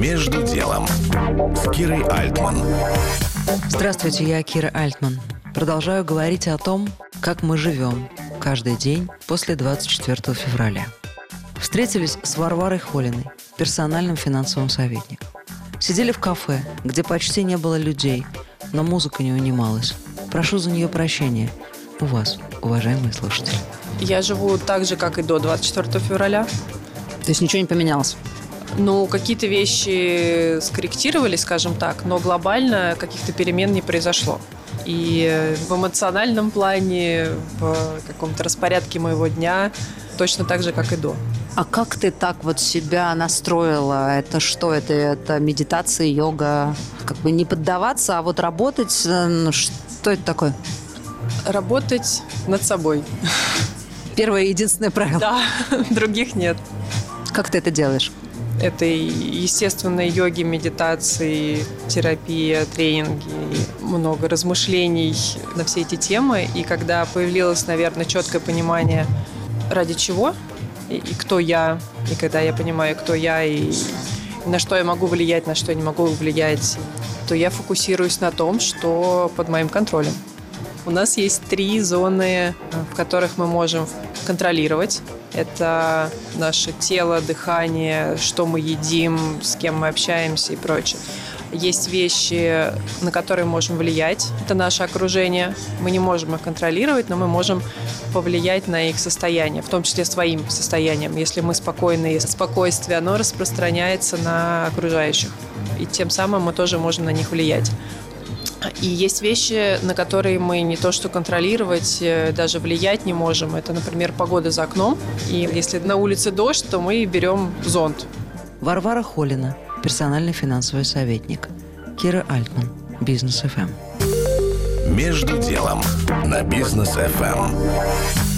Между делом с Кирой Альтман. Здравствуйте, я Кира Альтман. Продолжаю говорить о том, как мы живем каждый день после 24 февраля. Встретились с Варварой Холиной, персональным финансовым советником. Сидели в кафе, где почти не было людей, но музыка не унималась. Прошу за нее прощения. У вас, уважаемые слушатели. Я живу так же, как и до 24 февраля. То есть ничего не поменялось? Ну, какие-то вещи скорректировались, скажем так, но глобально каких-то перемен не произошло. И в эмоциональном плане, в каком-то распорядке моего дня точно так же, как и до. А как ты так вот себя настроила? Это что? Это, это медитация, йога? Как бы не поддаваться, а вот работать? э, ну, Что это такое? Работать над собой. Первое и единственное правило. Да, других нет. Как ты это делаешь? Это и йоги, медитации, терапия, тренинги, много размышлений на все эти темы. И когда появилось, наверное, четкое понимание, ради чего и, и кто я, и когда я понимаю, кто я и на что я могу влиять, на что я не могу влиять, то я фокусируюсь на том, что под моим контролем. У нас есть три зоны, в которых мы можем контролировать. Это наше тело, дыхание, что мы едим, с кем мы общаемся и прочее. Есть вещи, на которые можем влиять. Это наше окружение. Мы не можем их контролировать, но мы можем повлиять на их состояние, в том числе своим состоянием. Если мы спокойны, спокойствие, оно распространяется на окружающих. И тем самым мы тоже можем на них влиять. И есть вещи, на которые мы не то что контролировать, э, даже влиять не можем. Это, например, погода за окном. И если на улице дождь, то мы берем зонт. Варвара Холина, персональный финансовый советник. Кира Альтман, Бизнес ФМ. Между делом на бизнес FM.